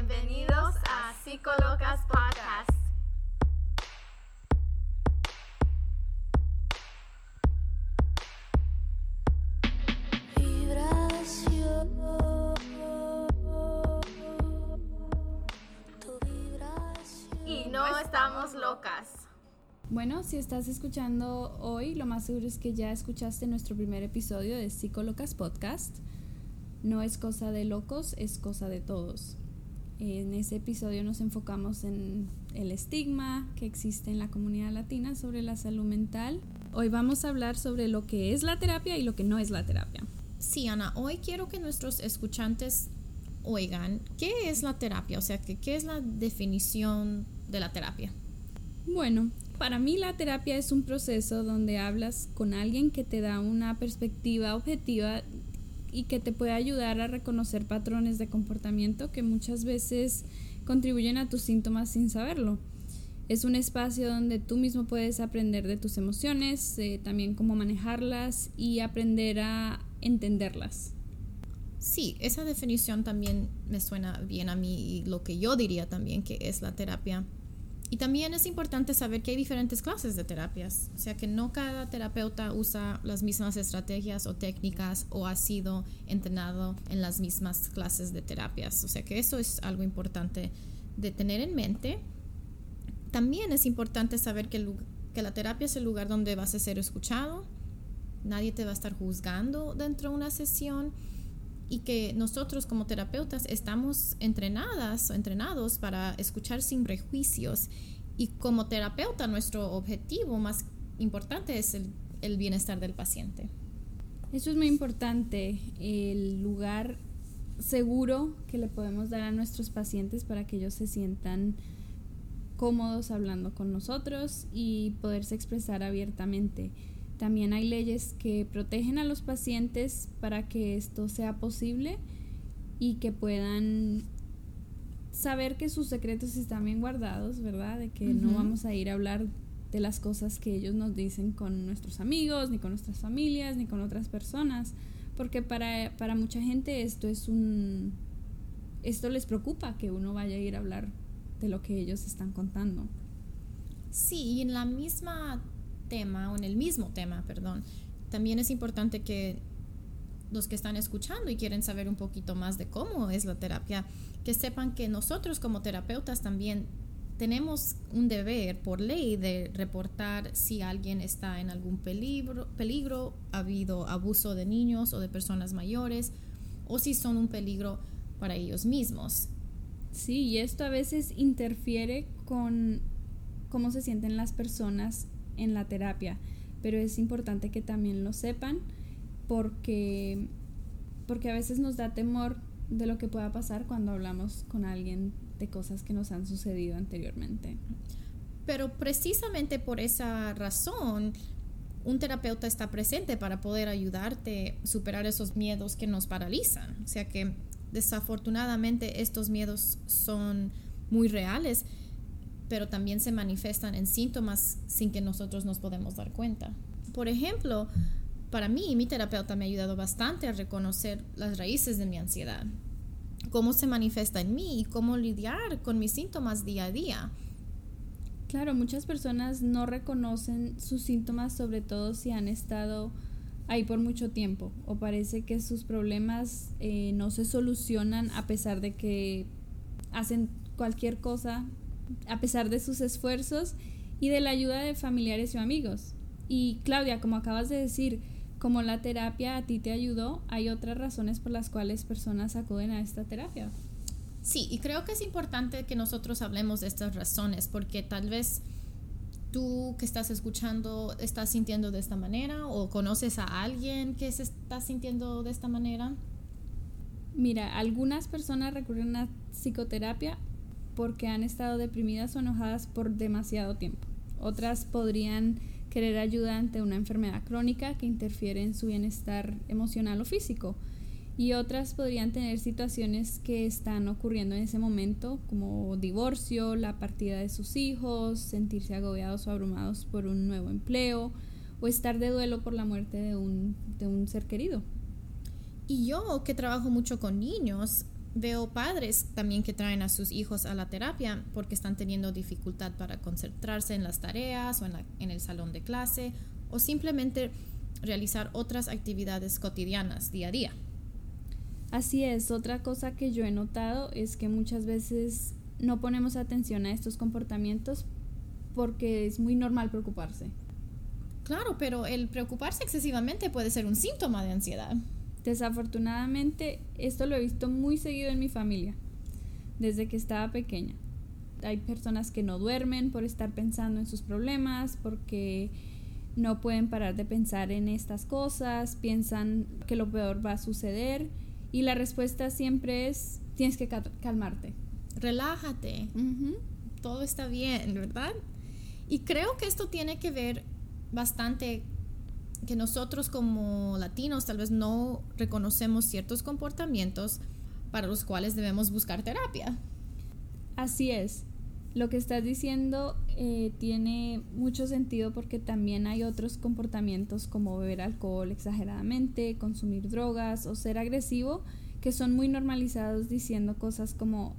Bienvenidos a Psicolocas Podcast. Y no estamos locas. Bueno, si estás escuchando hoy, lo más seguro es que ya escuchaste nuestro primer episodio de Psicolocas Podcast. No es cosa de locos, es cosa de todos. En ese episodio nos enfocamos en el estigma que existe en la comunidad latina sobre la salud mental. Hoy vamos a hablar sobre lo que es la terapia y lo que no es la terapia. Sí, Ana, hoy quiero que nuestros escuchantes oigan qué es la terapia, o sea, que, qué es la definición de la terapia. Bueno, para mí la terapia es un proceso donde hablas con alguien que te da una perspectiva objetiva y que te puede ayudar a reconocer patrones de comportamiento que muchas veces contribuyen a tus síntomas sin saberlo. Es un espacio donde tú mismo puedes aprender de tus emociones, eh, también cómo manejarlas y aprender a entenderlas. Sí, esa definición también me suena bien a mí y lo que yo diría también que es la terapia y también es importante saber que hay diferentes clases de terapias, o sea que no cada terapeuta usa las mismas estrategias o técnicas o ha sido entrenado en las mismas clases de terapias, o sea que eso es algo importante de tener en mente. También es importante saber que, que la terapia es el lugar donde vas a ser escuchado, nadie te va a estar juzgando dentro de una sesión y que nosotros como terapeutas estamos entrenadas o entrenados para escuchar sin prejuicios y como terapeuta nuestro objetivo más importante es el, el bienestar del paciente. Eso es muy importante, el lugar seguro que le podemos dar a nuestros pacientes para que ellos se sientan cómodos hablando con nosotros y poderse expresar abiertamente. También hay leyes que protegen a los pacientes para que esto sea posible y que puedan saber que sus secretos están bien guardados, ¿verdad? De que no vamos a ir a hablar de las cosas que ellos nos dicen con nuestros amigos, ni con nuestras familias, ni con otras personas, porque para, para mucha gente esto es un... esto les preocupa que uno vaya a ir a hablar de lo que ellos están contando. Sí, y en la misma tema o en el mismo tema, perdón, también es importante que los que están escuchando y quieren saber un poquito más de cómo es la terapia, que sepan que nosotros como terapeutas también tenemos un deber por ley de reportar si alguien está en algún peligro, peligro, ha habido abuso de niños o de personas mayores, o si son un peligro para ellos mismos. Sí, y esto a veces interfiere con cómo se sienten las personas en la terapia, pero es importante que también lo sepan porque, porque a veces nos da temor de lo que pueda pasar cuando hablamos con alguien de cosas que nos han sucedido anteriormente. Pero precisamente por esa razón, un terapeuta está presente para poder ayudarte a superar esos miedos que nos paralizan. O sea que desafortunadamente estos miedos son muy reales pero también se manifiestan en síntomas sin que nosotros nos podemos dar cuenta. Por ejemplo, para mí, mi terapeuta me ha ayudado bastante a reconocer las raíces de mi ansiedad, cómo se manifiesta en mí y cómo lidiar con mis síntomas día a día. Claro, muchas personas no reconocen sus síntomas, sobre todo si han estado ahí por mucho tiempo o parece que sus problemas eh, no se solucionan a pesar de que hacen cualquier cosa a pesar de sus esfuerzos y de la ayuda de familiares y amigos. Y Claudia, como acabas de decir, como la terapia a ti te ayudó, hay otras razones por las cuales personas acuden a esta terapia. Sí, y creo que es importante que nosotros hablemos de estas razones, porque tal vez tú que estás escuchando estás sintiendo de esta manera o conoces a alguien que se está sintiendo de esta manera. Mira, algunas personas recurren a psicoterapia porque han estado deprimidas o enojadas por demasiado tiempo. Otras podrían querer ayuda ante una enfermedad crónica que interfiere en su bienestar emocional o físico. Y otras podrían tener situaciones que están ocurriendo en ese momento, como divorcio, la partida de sus hijos, sentirse agobiados o abrumados por un nuevo empleo o estar de duelo por la muerte de un, de un ser querido. Y yo, que trabajo mucho con niños, veo padres también que traen a sus hijos a la terapia porque están teniendo dificultad para concentrarse en las tareas o en, en el salón de clase o simplemente realizar otras actividades cotidianas día a día. Así es, otra cosa que yo he notado es que muchas veces no ponemos atención a estos comportamientos porque es muy normal preocuparse. Claro, pero el preocuparse excesivamente puede ser un síntoma de ansiedad. Desafortunadamente, esto lo he visto muy seguido en mi familia, desde que estaba pequeña. Hay personas que no duermen por estar pensando en sus problemas, porque no pueden parar de pensar en estas cosas, piensan que lo peor va a suceder y la respuesta siempre es tienes que calmarte. Relájate, todo está bien, ¿verdad? Y creo que esto tiene que ver bastante que nosotros como latinos tal vez no reconocemos ciertos comportamientos para los cuales debemos buscar terapia. Así es. Lo que estás diciendo eh, tiene mucho sentido porque también hay otros comportamientos como beber alcohol exageradamente, consumir drogas o ser agresivo que son muy normalizados diciendo cosas como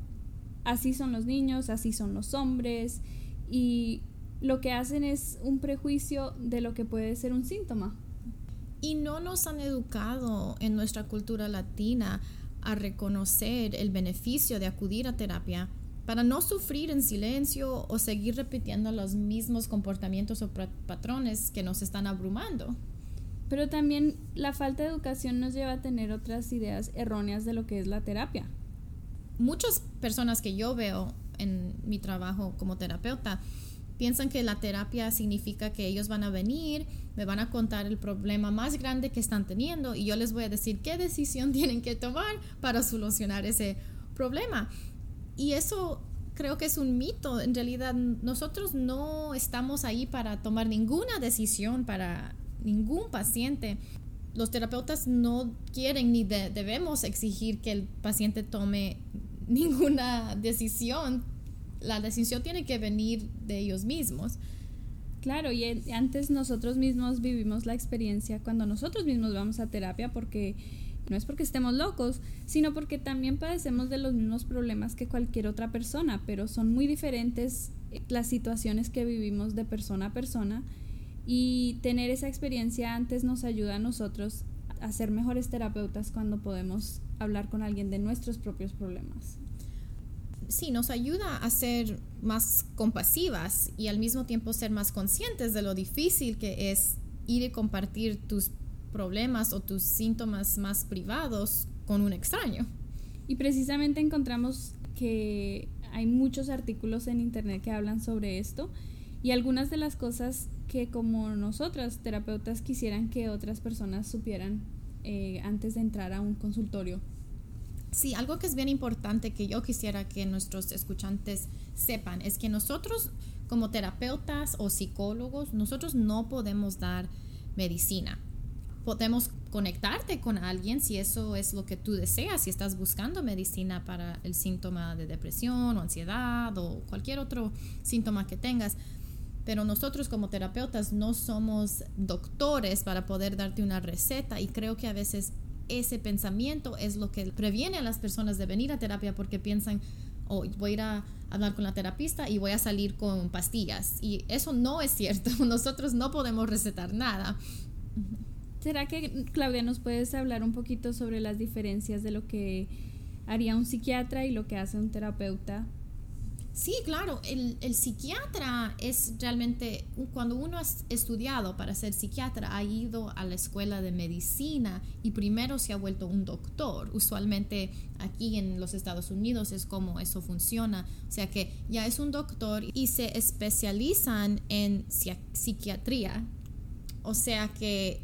así son los niños, así son los hombres y lo que hacen es un prejuicio de lo que puede ser un síntoma. Y no nos han educado en nuestra cultura latina a reconocer el beneficio de acudir a terapia para no sufrir en silencio o seguir repitiendo los mismos comportamientos o patrones que nos están abrumando. Pero también la falta de educación nos lleva a tener otras ideas erróneas de lo que es la terapia. Muchas personas que yo veo en mi trabajo como terapeuta piensan que la terapia significa que ellos van a venir, me van a contar el problema más grande que están teniendo y yo les voy a decir qué decisión tienen que tomar para solucionar ese problema. Y eso creo que es un mito. En realidad nosotros no estamos ahí para tomar ninguna decisión para ningún paciente. Los terapeutas no quieren ni debemos exigir que el paciente tome ninguna decisión la decisión tiene que venir de ellos mismos. Claro, y antes nosotros mismos vivimos la experiencia cuando nosotros mismos vamos a terapia porque no es porque estemos locos, sino porque también padecemos de los mismos problemas que cualquier otra persona, pero son muy diferentes eh, las situaciones que vivimos de persona a persona y tener esa experiencia antes nos ayuda a nosotros a ser mejores terapeutas cuando podemos hablar con alguien de nuestros propios problemas sí, nos ayuda a ser más compasivas y al mismo tiempo ser más conscientes de lo difícil que es ir y compartir tus problemas o tus síntomas más privados con un extraño. Y precisamente encontramos que hay muchos artículos en internet que hablan sobre esto y algunas de las cosas que como nosotras, terapeutas, quisieran que otras personas supieran eh, antes de entrar a un consultorio Sí, algo que es bien importante que yo quisiera que nuestros escuchantes sepan es que nosotros como terapeutas o psicólogos, nosotros no podemos dar medicina. Podemos conectarte con alguien si eso es lo que tú deseas, si estás buscando medicina para el síntoma de depresión o ansiedad o cualquier otro síntoma que tengas. Pero nosotros como terapeutas no somos doctores para poder darte una receta y creo que a veces ese pensamiento es lo que previene a las personas de venir a terapia porque piensan, oh, voy a ir a hablar con la terapista y voy a salir con pastillas. Y eso no es cierto. Nosotros no podemos recetar nada. ¿Será que, Claudia, nos puedes hablar un poquito sobre las diferencias de lo que haría un psiquiatra y lo que hace un terapeuta Sí, claro, el, psiquiatra es realmente, cuando uno ha estudiado para ser psiquiatra, ha ido a la escuela de medicina y primero se ha vuelto un doctor. Usualmente aquí en los Estados Unidos es como eso funciona. O sea que ya es un doctor y se especializan en psiquiatría. O sea que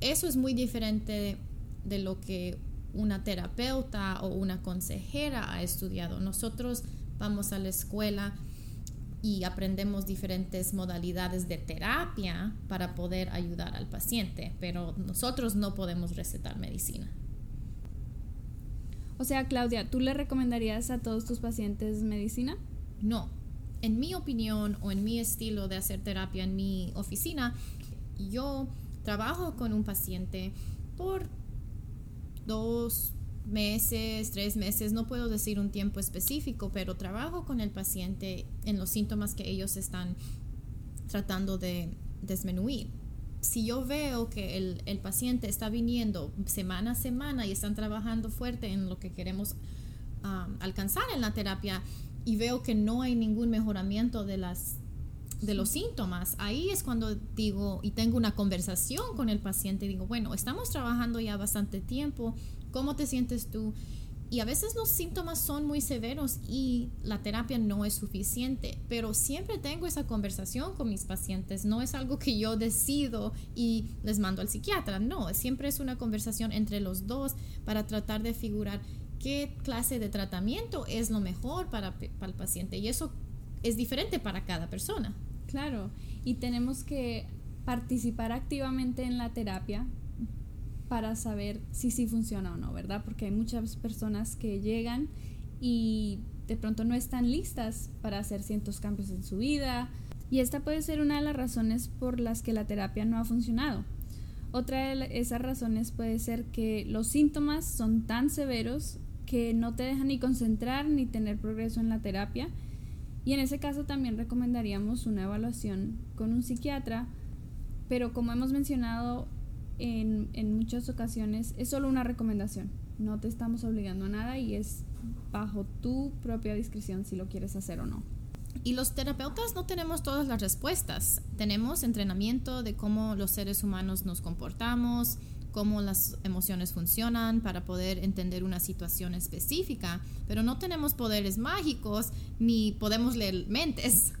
eso es muy diferente de lo que una terapeuta o una consejera ha estudiado. Nosotros vamos a la escuela y aprendemos diferentes modalidades de terapia para poder ayudar al paciente, pero nosotros no podemos recetar medicina. O sea, Claudia, ¿tú le recomendarías a todos tus pacientes medicina? No. En mi opinión o en mi estilo de hacer terapia en mi oficina, yo trabajo con un paciente por dos meses, tres meses, no puedo decir un tiempo específico, pero trabajo con el paciente en los síntomas que ellos están tratando de disminuir. Si yo veo que el, el paciente está viniendo semana a semana y están trabajando fuerte en lo que queremos um, alcanzar en la terapia y veo que no hay ningún mejoramiento de las de los síntomas, ahí es cuando digo y tengo una conversación con el paciente digo, bueno, estamos trabajando ya bastante tiempo, ¿cómo te sientes tú? Y a veces los síntomas son muy severos y la terapia no es suficiente, pero siempre tengo esa conversación con mis pacientes, no es algo que yo decido y les mando al psiquiatra, no, siempre es una conversación entre los dos para tratar de figurar qué clase de tratamiento es lo mejor para, para el paciente y eso es diferente para cada persona. Claro, y tenemos que participar activamente en la terapia para saber si sí funciona o no, ¿verdad? Porque hay muchas personas que llegan y de pronto no están listas para hacer ciertos cambios en su vida. Y esta puede ser una de las razones por las que la terapia no ha funcionado. Otra de esas razones puede ser que los síntomas son tan severos que no te dejan ni concentrar ni tener progreso en la terapia y en ese caso también recomendaríamos una evaluación con un psiquiatra, pero como hemos mencionado en, en muchas ocasiones, es solo una recomendación. No te estamos obligando a nada y es bajo tu propia discreción si lo quieres hacer o no. Y los terapeutas no tenemos todas las respuestas. Tenemos entrenamiento de cómo los seres humanos nos comportamos, cómo las emociones funcionan para poder entender una situación específica, pero no tenemos poderes mágicos ni podemos leer mentes.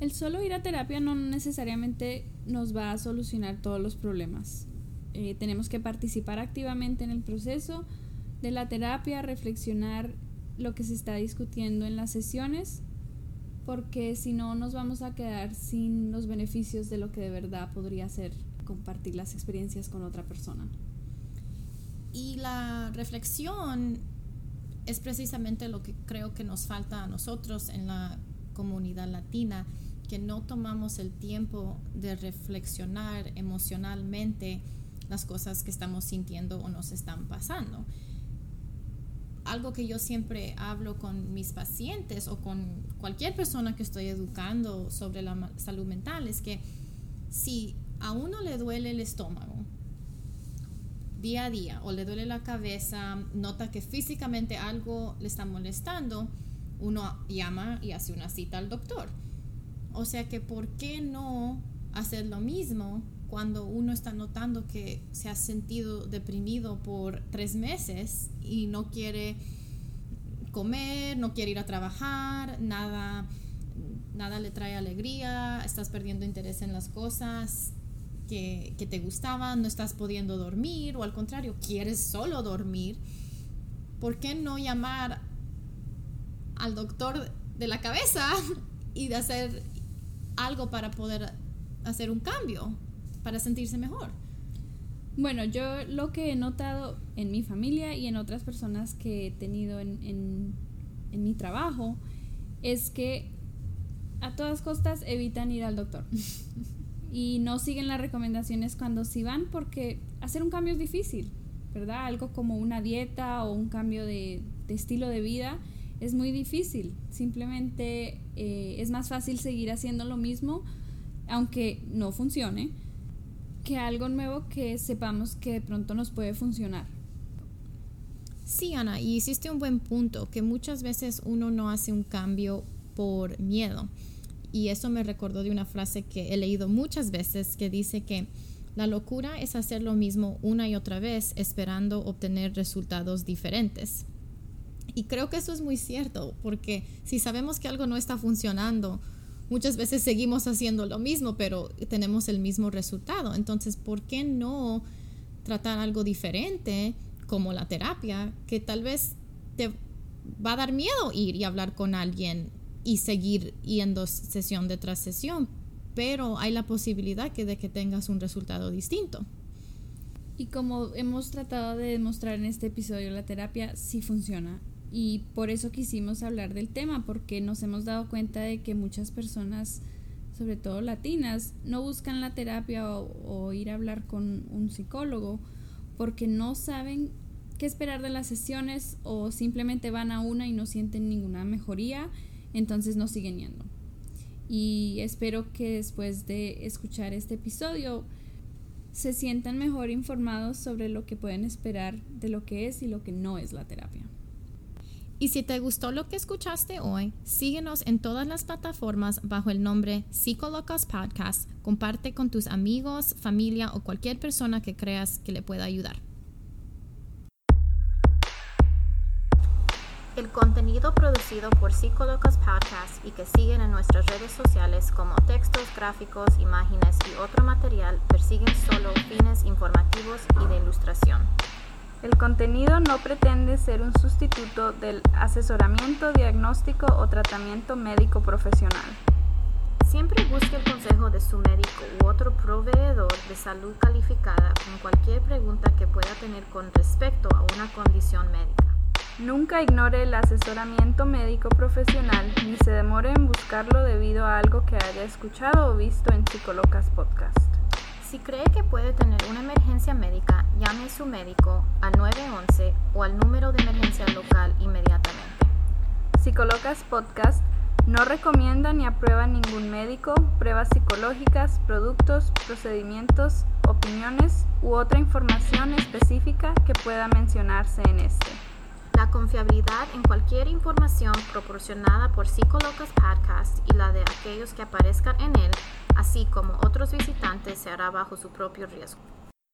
El solo ir a terapia no necesariamente nos va a solucionar todos los problemas. Eh, tenemos que participar activamente en el proceso de la terapia, reflexionar lo que se está discutiendo en las sesiones, porque si no nos vamos a quedar sin los beneficios de lo que de verdad podría ser compartir las experiencias con otra persona. Y la reflexión es precisamente lo que creo que nos falta a nosotros en la comunidad latina, que no tomamos el tiempo de reflexionar emocionalmente las cosas que estamos sintiendo o nos están pasando. Algo que yo siempre hablo con mis pacientes o con cualquier persona que estoy educando sobre la salud mental es que si a uno le duele el estómago día a día o le duele la cabeza, nota que físicamente algo le está molestando, uno llama y hace una cita al doctor. O sea que, ¿por qué no hacer lo mismo cuando uno está notando que se ha sentido deprimido por tres meses y no quiere comer, no quiere ir a trabajar, nada, nada le trae alegría, estás perdiendo interés en las cosas, que, te gustaban, no estás pudiendo dormir o al contrario, quieres solo dormir, ¿por qué no llamar al doctor de la cabeza y de hacer algo para poder hacer un cambio, para sentirse mejor? Bueno, yo lo que he notado en mi familia y en otras personas que he tenido en, en, en mi trabajo es que a todas costas evitan ir al doctor. y no siguen las recomendaciones cuando sí van porque hacer un cambio es difícil, ¿verdad? Algo como una dieta o un cambio de, estilo de vida es muy difícil. Simplemente eh, es más fácil seguir haciendo lo mismo, aunque no funcione, que algo nuevo que sepamos que de pronto nos puede funcionar. Sí, Ana, y hiciste un buen punto, que muchas veces uno no hace un cambio por miedo. Y eso me recordó de una frase que he leído muchas veces que dice que la locura es hacer lo mismo una y otra vez esperando obtener resultados diferentes. Y creo que eso es muy cierto, porque si sabemos que algo no está funcionando, muchas veces seguimos haciendo lo mismo, pero tenemos el mismo resultado. Entonces, ¿por qué no tratar algo diferente como la terapia, que tal vez te va a dar miedo ir y hablar con alguien y seguir yendo sesión detrás sesión, pero hay la posibilidad que de que tengas un resultado distinto. Y como hemos tratado de demostrar en este episodio, la terapia sí funciona. Y por eso quisimos hablar del tema, porque nos hemos dado cuenta de que muchas personas, sobre todo latinas, no buscan la terapia o, o ir a hablar con un psicólogo porque no saben qué esperar de las sesiones o simplemente van a una y no sienten ninguna mejoría, entonces no siguen yendo. Y espero que después de escuchar este episodio se sientan mejor informados sobre lo que pueden esperar de lo que es y lo que no es la terapia. Y si te gustó lo que escuchaste hoy, síguenos en todas las plataformas bajo el nombre Psicolocos Podcast. Comparte con tus amigos, familia o cualquier persona que creas que le pueda ayudar. El contenido producido por Psicolocos Podcast y que siguen en nuestras redes sociales como textos, gráficos, imágenes y otro material persiguen solo fines informativos y de ilustración. El contenido no pretende ser un sustituto del asesoramiento, diagnóstico o tratamiento médico profesional. Siempre busque el consejo de su médico u otro proveedor de salud calificada con cualquier pregunta que pueda tener con respecto a una condición médica. Nunca ignore el asesoramiento médico profesional ni se demore en buscarlo debido a algo que haya escuchado o visto en Psicolocas Podcast. Si cree que puede tener una emergencia médica, llame a su médico al 911 o al número de emergencia local inmediatamente. Psicolocas Podcast no recomienda ni aprueba ningún médico, pruebas psicológicas, productos, procedimientos, opiniones u otra información específica que pueda mencionarse en este. La confiabilidad en cualquier información proporcionada por Psicolocas Podcast y la de aquellos que aparezcan en él, así como otros visitantes, se hará bajo su propio riesgo.